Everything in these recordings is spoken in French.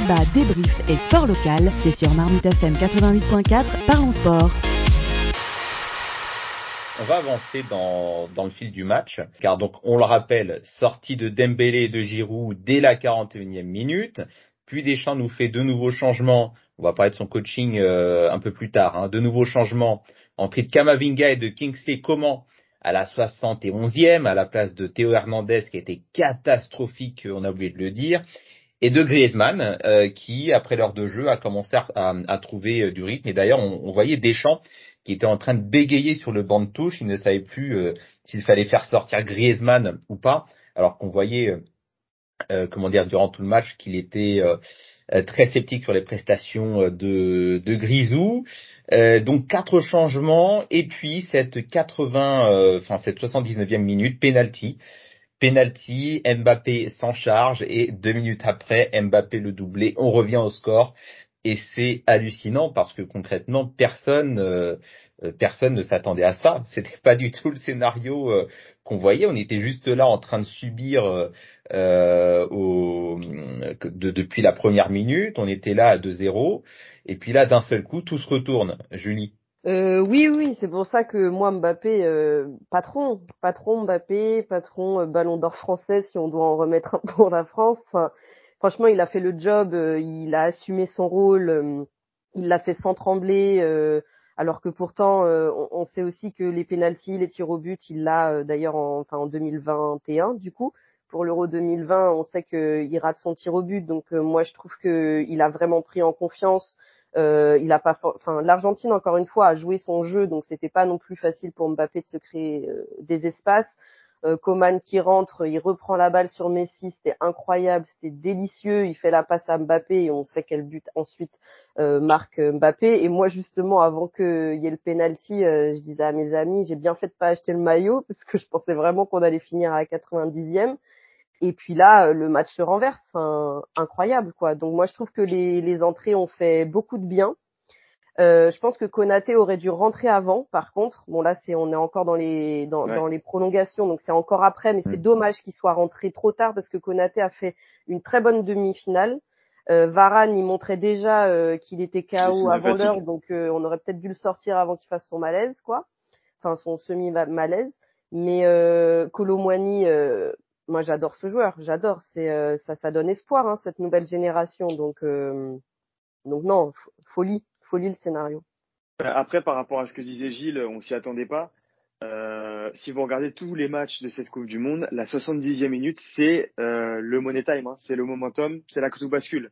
débat, débrief et sport local, c'est sur Marmite FM 88.4, parlons sport. On va avancer dans, le fil du match, car donc on le rappelle, sortie de Dembélé et de Giroud dès la 41e minute, puis Deschamps nous fait de nouveaux changements, on va parler de son coaching euh, un peu plus tard, hein, de nouveaux changements, entrée de Kamavinga et de Kingsley Coman à la 71e, à la place de Théo Hernandez qui était catastrophique, on a oublié de le dire, et de Griezmann euh, qui, après l'heure de jeu, a commencé à, trouver euh, du rythme. Et d'ailleurs, on, voyait Deschamps qui était en train de bégayer sur le banc de touche, il ne savait plus euh, s'il fallait faire sortir Griezmann ou pas, alors qu'on voyait, comment dire, durant tout le match qu'il était très sceptique sur les prestations de, de Grisou. donc quatre changements et puis cette 80, enfin cette 79e minute penalty Penalty, Mbappé s'en charge et deux minutes après, Mbappé le doublé. On revient au score et c'est hallucinant parce que concrètement personne euh, euh, personne ne s'attendait à ça. C'était pas du tout le scénario euh, qu'on voyait. On était juste là en train de subir depuis la première minute. On était là à 2-0 et puis là d'un seul coup tout se retourne. Julie. Euh, oui, oui, c'est pour ça que moi, Mbappé, euh, patron, patron Mbappé, patron euh, Ballon d'Or français, si on doit en remettre un pour la France. franchement, il a fait le job, il a assumé son rôle, il l'a fait sans trembler, alors que pourtant, on, sait aussi que les pénalties, les tirs au but, il l'a d'ailleurs en, enfin, en 2021, du coup. Pour l'Euro 2020, on sait qu'il rate son tir au but, donc moi, je trouve qu'il a vraiment pris en confiance. Euh, il a pas, enfin, l'Argentine encore une fois a joué son jeu, donc c'était pas non plus facile pour Mbappé de se créer euh, des espaces. Euh, Coman qui rentre, il reprend la balle sur Messi, c'était incroyable, c'était délicieux. Il fait la passe à Mbappé et on sait quel but ensuite euh, marque Mbappé. Et moi justement, avant qu'il y ait le penalty, je disais à mes amis, j'ai bien fait de pas acheter le maillot parce que je pensais vraiment qu'on allait finir à la 90e. Et puis là, euh, le match se renverse, enfin, incroyable quoi. Donc moi je trouve que les, les entrées ont fait beaucoup de bien. Euh, je pense que Konaté aurait dû rentrer avant. Par contre, bon là c'est on est encore dans les dans, dans les prolongations, donc c'est encore après, mais c'est mm. dommage qu'il soit rentré trop tard parce que Konaté a fait une très bonne demi-finale. Euh, Varane, il montrait déjà euh, qu'il était KO avant l'heure, donc euh, on aurait peut-être dû le sortir avant qu'il fasse son malaise, quoi. Enfin son semi-malaise. Mais euh, euh, moi j'adore ce joueur, j'adore. C'est euh, ça, ça donne espoir hein, cette nouvelle génération. Donc euh, donc non, folie, folie le scénario. Après par rapport à ce que disait Gilles, on s'y attendait pas. Euh, si vous regardez tous les matchs de cette Coupe du Monde, la 70e minute, c'est euh, le money time, hein, c'est le momentum, c'est la tout bascule.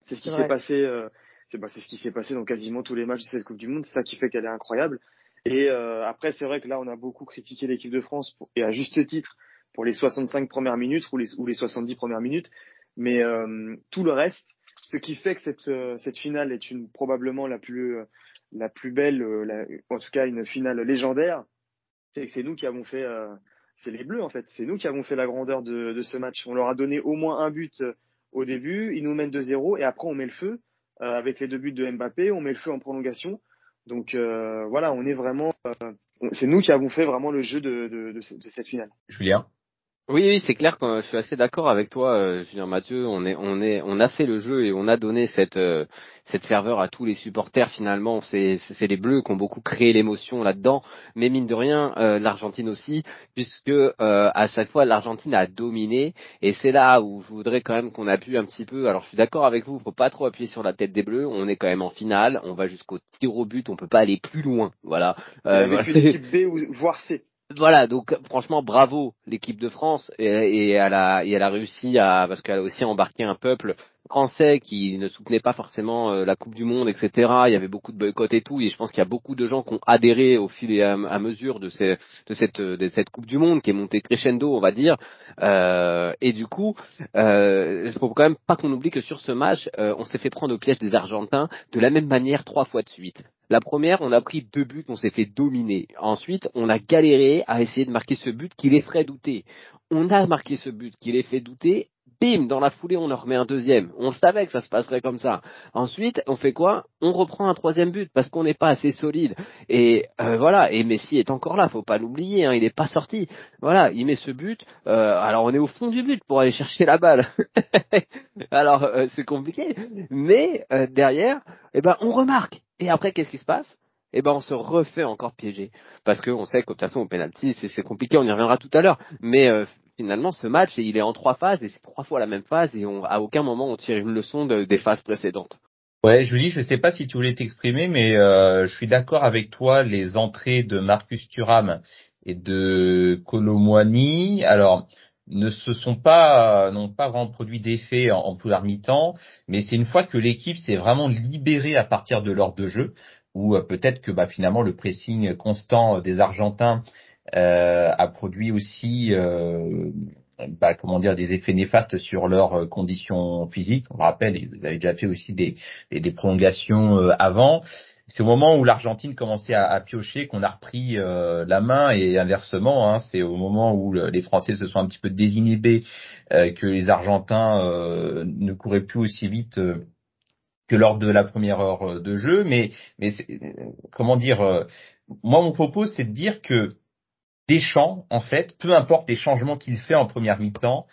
C'est ce qui s'est passé, euh, c'est bah, ce qui s'est passé dans quasiment tous les matchs de cette Coupe du Monde. C'est ça qui fait qu'elle est incroyable. Et après, c'est vrai que là, on a beaucoup critiqué l'équipe de France pour, et à juste titre pour les 65 premières minutes ou les, ou les 70 premières minutes. Mais euh, tout le reste, ce qui fait que cette, euh, finale est probablement la plus euh, belle, en tout cas une finale légendaire, c'est que c'est nous qui avons fait, c'est les Bleus en fait, c'est nous qui avons fait la grandeur de, ce match. On leur a donné au moins un but au début, ils nous mènent 2-0 et après on met le feu avec les deux buts de Mbappé, on met le feu en prolongation. Donc voilà, on est vraiment, c'est nous qui avons fait vraiment le jeu de, de cette finale. Julien? Oui, oui, c'est clair que je suis assez d'accord avec toi, euh, Julien Mathieu. On est, on est, on a fait le jeu et on a donné cette, euh, cette ferveur à tous les supporters. Finalement, c'est, c'est les Bleus qui ont beaucoup créé l'émotion là-dedans, mais mine de rien, euh, l'Argentine aussi, puisque à chaque fois l'Argentine a dominé. Et c'est là où je voudrais quand même qu'on appuie un petit peu. Alors, je suis d'accord avec vous, faut pas trop appuyer sur la tête des Bleus. On est quand même en finale, on va jusqu'au tir au but, on peut pas aller plus loin. Voilà. avec une équipe B ou voire C voilà, donc franchement bravo l'équipe de France et, elle a et elle a réussi à parce qu'elle a aussi embarqué un peuple français qui ne soutenait pas forcément euh, la Coupe du Monde, etc. Il y avait beaucoup de boycotts et tout, et je pense qu'il y a beaucoup de gens qui ont adhéré au fil et à, mesure de, ces, de, cette, de cette Coupe du Monde qui est montée crescendo, on va dire. Euh, et du coup, euh, faut quand même pas qu'on oublie que sur ce match, euh, on s'est fait prendre au piège des Argentins de la même manière trois fois de suite. La première, on a pris deux buts, on s'est fait dominer. Ensuite, on a galéré à essayer de marquer ce but qui les ferait douter. On a marqué ce but qui les fait douter bim, dans la foulée, on en remet un deuxième. On savait que ça se passerait comme ça. Ensuite, on fait quoi? On reprend un troisième but parce qu'on n'est pas assez solide. Et euh, voilà. Et Messi est encore là, faut pas l'oublier. Hein, il n'est pas sorti. Voilà, il met ce but. Euh, alors on est au fond du but pour aller chercher la balle. alors euh, c'est compliqué. Mais derrière, eh ben on remarque. Et après, qu'est-ce qui se passe? Eh ben on se refait encore piéger parce qu'on sait que de toute façon au penalty c'est compliqué, on y reviendra tout à l'heure. Mais finalement, ce match, il est en trois phases et c'est trois fois la même phase et à aucun moment on tire une leçon des phases précédentes. Ouais, Julie, je sais pas si tu voulais t'exprimer, mais euh, je suis d'accord avec toi. Les entrées de Marcus Thuram et de Colomwani, alors ne se sont pas n'ont pas vraiment produit d'effet en, en première mi-temps, mais c'est une fois que l'équipe s'est vraiment libérée à partir de l'ordre de jeu, ou euh, peut-être que bah, finalement le pressing constant des Argentins euh, a produit aussi euh, bah, comment dire des effets néfastes sur leurs euh, conditions physiques. On rappelle, ils avaient déjà fait aussi des, des, prolongations avant. C'est au moment où l'Argentine commençait à, à piocher qu'on a repris la main et inversement, hein, c'est au moment où les Français se sont un petit peu désinhibés que les Argentins ne couraient plus aussi vite que lors de la première heure de jeu. Mais, mais comment dire, moi mon propos c'est de dire que Deschamps, en fait, peu importe les changements qu'il fait en première mi-temps,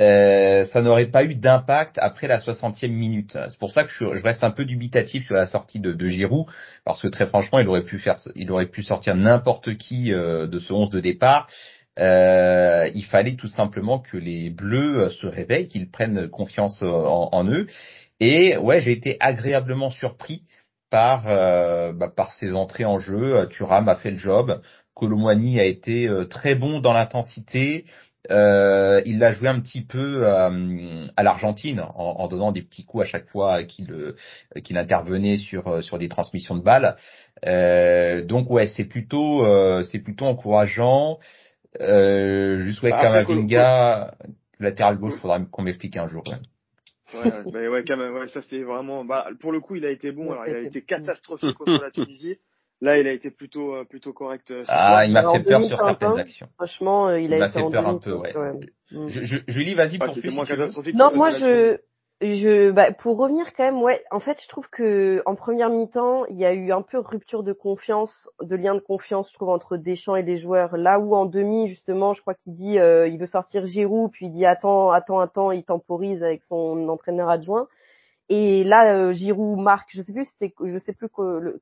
euh, ça n'aurait pas eu d'impact après la 60e minute. C'est pour ça que je, reste un peu dubitatif sur la sortie de, Giroud, parce que très franchement, il aurait pu faire, il aurait pu sortir n'importe qui euh, de ce 11 de départ. Euh, il fallait tout simplement que les Bleus se réveillent, qu'ils prennent confiance en, en, eux. Et ouais, j'ai été agréablement surpris par bah, par ses entrées en jeu. Thuram a fait le job. Colomwani a été euh, très bon dans l'intensité. Euh, il l'a joué un petit peu euh, à l'Argentine en, donnant des petits coups à chaque fois qu'il qu'il intervenait sur sur des transmissions de balles. donc ouais, c'est plutôt c'est plutôt encourageant. Euh, juste ouais, bah, Kamavinga, latéral gauche, faudra qu'on m'explique un jour. Ouais, ouais, ouais, ça c'est vraiment. Bah, pour le coup, il a été bon. Alors, il a été catastrophique contre la Tunisie. Là, il a été plutôt euh, plutôt correct. Euh, ah, il m'a fait peur sur certaines actions. Franchement, euh, il, a m'a fait peur un peu, ouais. Mm. Je, je, Julie, vas-y pour plus. Moins catastrophique non, moi je je bah, pour revenir quand même, ouais. En fait, je trouve que en première mi-temps, il y a eu un peu rupture de confiance, de lien de confiance, je trouve, entre Deschamps et les joueurs. Là où en demi, justement, je crois qu'il dit, euh, il veut sortir Giroud, puis il dit attends, attends, attends, il temporise avec son entraîneur adjoint. Et là, euh, Giroud marque, je sais plus, c'était, je sais plus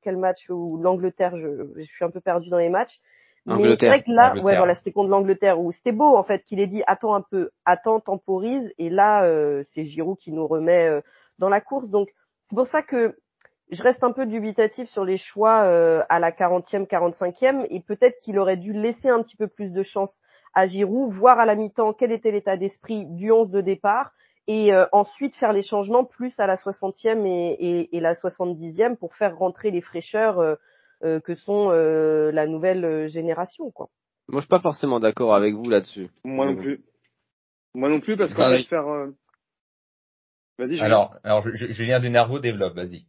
quel match ou l'Angleterre, je, je, suis un peu perdu dans les matchs. Mais c'est vrai que là, ouais, voilà, c'était contre l'Angleterre où c'était beau en fait qu'il ait dit attends un peu, attends, temporise. Et là, euh, c'est Giroud qui nous remet euh, dans la course. Donc c'est pour ça que je reste un peu dubitatif sur les choix euh, à la 40e, 45e, et peut-être qu'il aurait dû laisser un petit peu plus de chance à Giroud, voir à la mi-temps quel était l'état d'esprit du 11 de départ, et euh, ensuite faire les changements plus à la 60e et, et, et, la 70e pour faire rentrer les fraîcheurs euh, euh que sont euh, la nouvelle génération quoi. Moi je suis pas forcément d'accord avec vous là-dessus. Moi non plus. Moi non plus parce qu'on va faire Vas-y. Alors alors Julien Denervo développe, vas-y.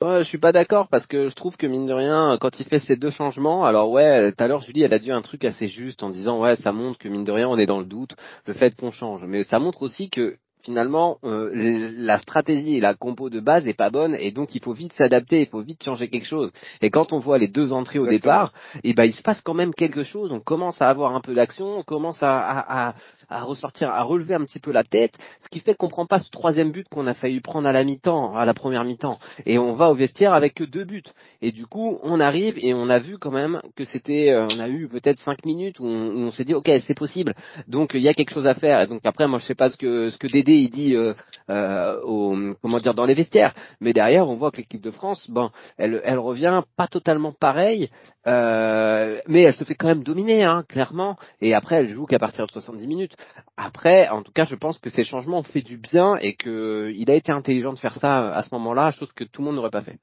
Ouais, je suis pas d'accord parce que je trouve que mine de rien, quand il fait ces deux changements, alors ouais, tout à l'heure Julie, elle a dit un truc assez juste en disant ouais, ça montre que mine de rien, on est dans le doute, le fait qu'on change, mais ça montre aussi que finalement euh, la stratégie et la compo de base est pas bonne et donc il faut vite s'adapter, il faut vite changer quelque chose. Et quand on voit les deux entrées au départ, et eh ben il se passe quand même quelque chose. On commence à avoir un peu d'action, on commence à, à, à, ressortir, à relever un petit peu la tête, ce qui fait qu'on prend pas ce troisième but qu'on a failli prendre à la mi-temps, à la première mi-temps, et on va au vestiaire avec que deux buts. Et du coup, on arrive et on a vu quand même que c'était, euh, on a eu peut-être cinq minutes où on, s'est dit ok c'est possible, donc il y a quelque chose à faire. Et donc après moi je sais pas ce que ce que Dédé il dit euh, euh, au, comment dire dans les vestiaires, mais derrière on voit que l'équipe de France, bon, elle, elle revient pas totalement pareil, euh, mais elle se fait quand même dominer, hein, clairement. Et après elle joue qu'à partir de 70 minutes. Après, en tout cas, je pense que ces changements ont fait du bien et que il a été intelligent de faire ça à ce moment-là, chose que tout le monde n'aurait pas fait.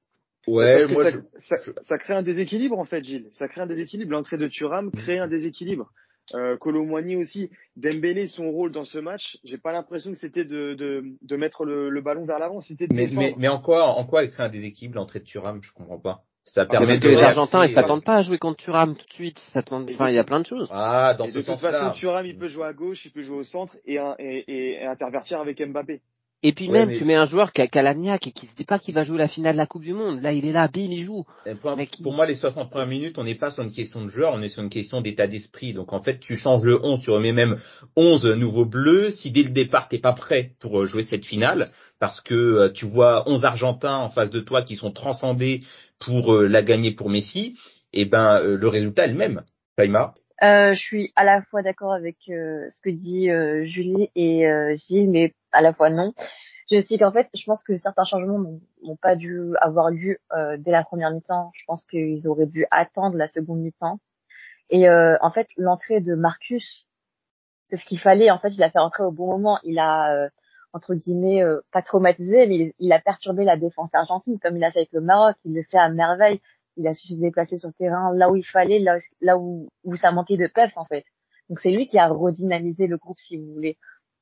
Ouais, moi, ça, ça, ça, crée un déséquilibre en fait, Gilles. Ça crée un déséquilibre. L'entrée de Thuram crée un déséquilibre euh, Colomwani aussi. Dembélé, son rôle dans ce match, j'ai pas l'impression que c'était de, de, de, mettre le, le ballon vers l'avant. C'était mais, mais, mais, en quoi, en quoi elle crée un déséquilibre l'entrée de Thuram? Je comprends pas. Ça permet parce que les Argentins, ils s'attendent pas à jouer contre Thuram tout de suite. Enfin, il y a plein de choses. Ah, dans Et ce de toute façon, Thuram, il peut jouer à gauche, il peut jouer au centre et, un- et, et- et intervertir avec Mbappé. Et puis Ouais, même, mais- tu mets un joueur qui a Calagnac et qui se dit pas qu'il va jouer la finale de la Coupe du Monde. Là, il est là, bim, il joue. Pour, Mec, pour moi, les 60 premières minutes, on n'est pas sur une question de joueur, on est sur une question d'état d'esprit. Donc en fait, tu changes le 11, tu remets même 11 nouveaux bleus. Si dès le départ, t'es pas prêt pour euh, jouer cette finale, parce que euh, tu vois 11 Argentins en face de toi qui sont transcendés pour euh, la gagner pour Messi, et ben euh, le résultat est le même. Paima Euh, je suis à la fois d'accord avec euh, ce que dit euh, Julie et euh, Gilles, mais à la fois non. Je dis qu'en fait, je pense que certains changements n'ont pas dû avoir lieu euh, dès la première mi-temps. Je pense qu'ils auraient dû attendre la seconde mi-temps. Et euh, en fait, l'entrée de Marcus, c'est ce qu'il fallait. En fait, il a fait rentrer au bon moment. Il a entre guillemets pas traumatisé, mais il, il a perturbé la défense argentine comme il a fait avec le Maroc. Il le fait à merveille. Il a su se déplacer sur le terrain là où il fallait, là, là où, où ça manquait de peps en fait. Donc c'est lui qui a redynamisé le groupe si vous voulez.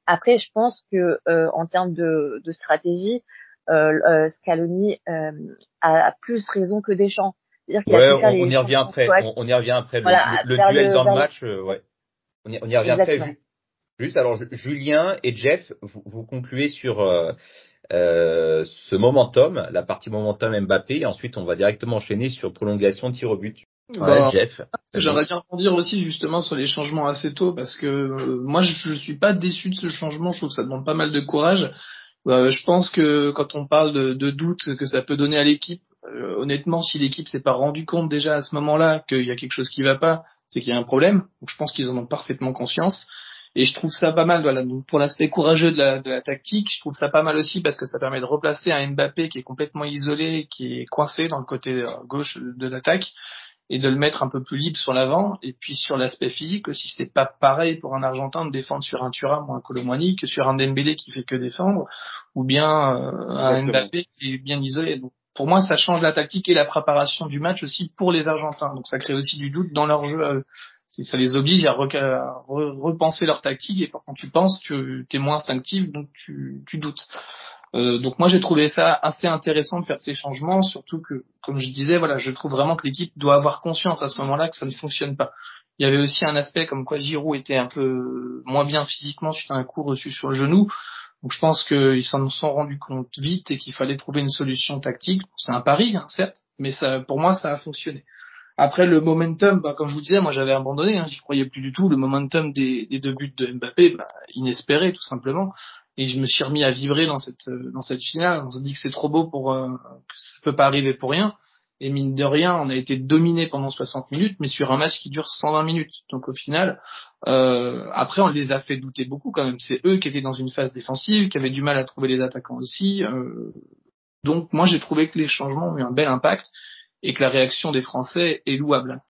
Après, je pense que euh, en termes de, de stratégie, euh, euh, Scaloni euh, a, a plus raison que Deschamps. Ouais, on, y revient après. On, on y revient après. Le- Voilà, le, le vers duel le- dans le match, euh, ouais. On y, on y revient après. Exactement. Juste, alors Ju- Julien et Jeff, vous, vous concluez sur euh, ce momentum, la partie momentum Mbappé, et ensuite on va directement enchaîner sur prolongation tir au but. Ouais, Bah, Jeff. J'aimerais bien rebondir aussi justement sur les changements assez tôt parce que euh, moi je, je suis pas déçu de ce changement, je trouve que ça demande pas mal de courage. Euh, je pense que quand on parle de, de doute que ça peut donner à l'équipe, euh, honnêtement si l'équipe s'est pas rendu compte déjà à ce moment-là qu'il y a quelque chose qui va pas, c'est qu'il y a un problème. Donc je pense qu'ils en ont parfaitement conscience. Et je trouve ça pas mal, voilà. Donc pour l'aspect courageux de la, de la tactique, je trouve ça pas mal aussi parce que ça permet de replacer un Mbappé qui est complètement isolé, qui est coincé dans le côté euh, gauche de l'attaque et de le mettre un peu plus libre sur l'avant. Et puis sur l'aspect physique aussi, c'est pas pareil pour un Argentin de défendre sur un Thuram ou un Colomwani que sur un Dembélé qui fait que défendre, ou bien euh, un. Mbappé qui est bien isolé. Donc pour moi, ça change la tactique et la préparation du match aussi pour les Argentins. Donc ça crée aussi du doute dans leur jeu. C'est- Ça les oblige à, à re- repenser leur tactique et quand tu penses, tu es moins instinctif, donc tu, tu doutes. Euh, donc moi j'ai trouvé ça assez intéressant de faire ces changements, surtout que, comme je disais, voilà, je trouve vraiment que l'équipe doit avoir conscience à ce moment-là que ça ne fonctionne pas. Il y avait aussi un aspect comme quoi Giroud était un peu moins bien physiquement suite à un coup reçu sur le genou. Donc je pense qu'ils s'en sont rendus compte vite et qu'il fallait trouver une solution tactique. C'est un pari, hein, certes, mais ça, pour moi ça a fonctionné. Après le momentum, bah, comme je vous disais, moi j'avais abandonné, hein, j'y croyais plus du tout. Le momentum des, deux buts de Mbappé, bah, inespéré tout simplement. Et je me suis remis à vibrer dans cette euh, dans cette finale. On se dit que c'est trop beau pour euh, que ça peut pas arriver pour rien. Et mine de rien, on a été dominé pendant 60 minutes, mais sur un match qui dure 120 minutes. Donc au final, euh, après on les a fait douter beaucoup quand même. C'est eux qui étaient dans une phase défensive, qui avaient du mal à trouver les attaquants aussi. euh, donc moi j'ai trouvé que les changements ont eu un bel impact et que la réaction des Français est louable.